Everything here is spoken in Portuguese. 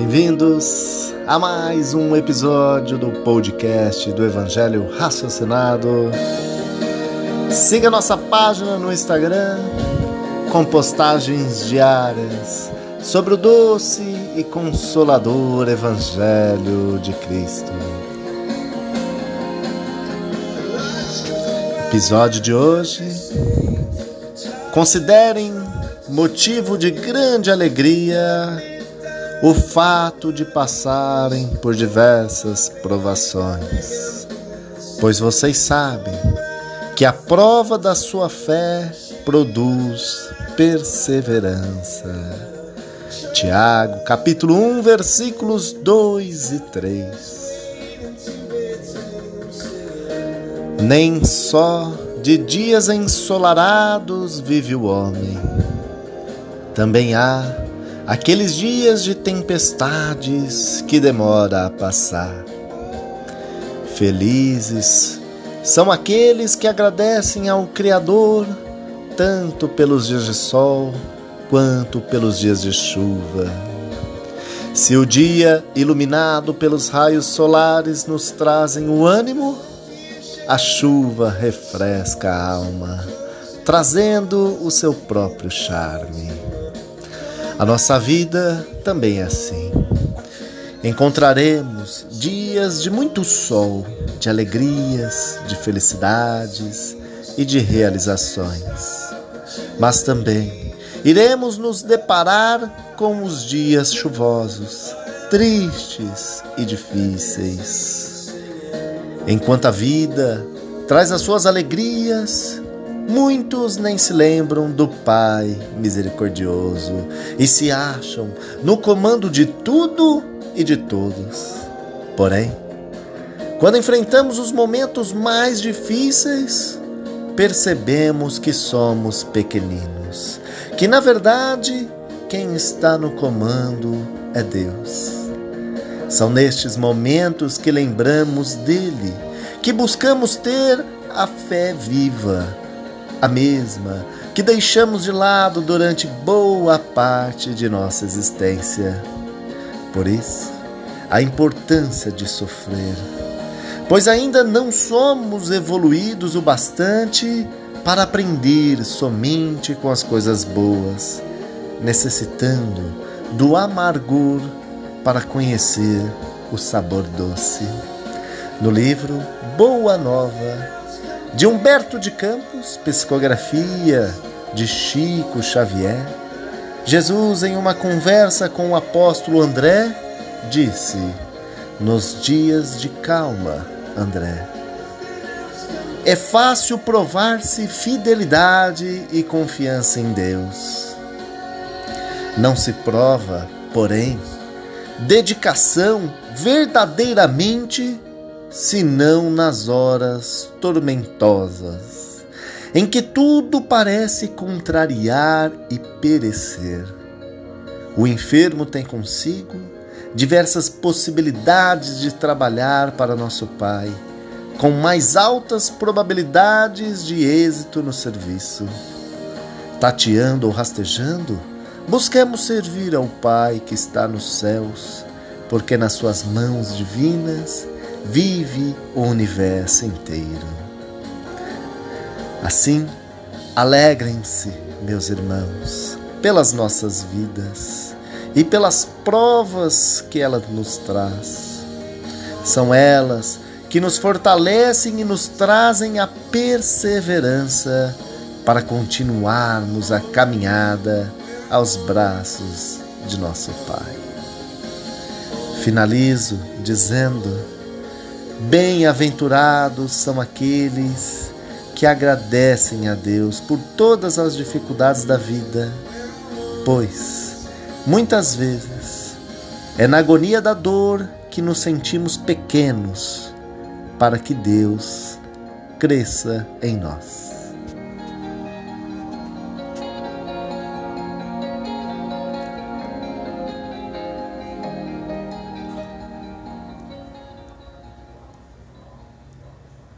Bem-vindos a mais um episódio do podcast do Evangelho Raciocinado. Siga nossa página no Instagram com postagens diárias sobre o doce e consolador Evangelho de Cristo. Episódio de hoje. Considerem motivo de grande alegria o fato de passarem por diversas provações, pois vocês sabem que a prova da sua fé produz perseverança. Tiago, capítulo 1, versículos 2 e 3. Nem só de dias ensolarados vive o homem. Também há aqueles dias de tempestades que demora a passar. Felizes são aqueles que agradecem ao Criador tanto pelos dias de sol quanto pelos dias de chuva. Se o dia iluminado pelos raios solares nos trazem o ânimo, a chuva refresca a alma, trazendo o seu próprio charme. A nossa vida também é assim. Encontraremos dias de muito sol, de alegrias, de felicidades e de realizações. Mas também iremos nos deparar com os dias chuvosos, tristes e difíceis. Enquanto a vida traz as suas alegrias, Muitos nem se lembram do Pai misericordioso e se acham no comando de tudo e de todos. Porém, quando enfrentamos os momentos mais difíceis, percebemos que somos pequeninos, que na verdade quem está no comando é Deus. São nestes momentos que lembramos dele, que buscamos ter a fé viva a mesma que deixamos de lado durante boa parte de nossa existência. Por isso, a importância de sofrer, pois ainda não somos evoluídos o bastante para aprender somente com as coisas boas, necessitando do amargor para conhecer o sabor doce. No livro Boa Nova, de Humberto de Campos, psicografia de Chico Xavier, Jesus, em uma conversa com o apóstolo André, disse: Nos dias de calma, André, é fácil provar-se fidelidade e confiança em Deus. Não se prova, porém, dedicação verdadeiramente senão nas horas tormentosas, em que tudo parece contrariar e perecer. O enfermo tem consigo diversas possibilidades de trabalhar para nosso Pai, com mais altas probabilidades de êxito no serviço. Tateando ou rastejando, busquemos servir ao Pai que está nos céus, porque nas suas mãos divinas vive o universo inteiro. Assim, alegrem-se, meus irmãos, pelas nossas vidas e pelas provas que ela nos traz. São elas que nos fortalecem e nos trazem a perseverança para continuarmos a caminhada aos braços de nosso Pai. Finalizo dizendo Bem-aventurados são aqueles que agradecem a Deus por todas as dificuldades da vida, pois, muitas vezes, é na agonia da dor que nos sentimos pequenos para que Deus cresça em nós.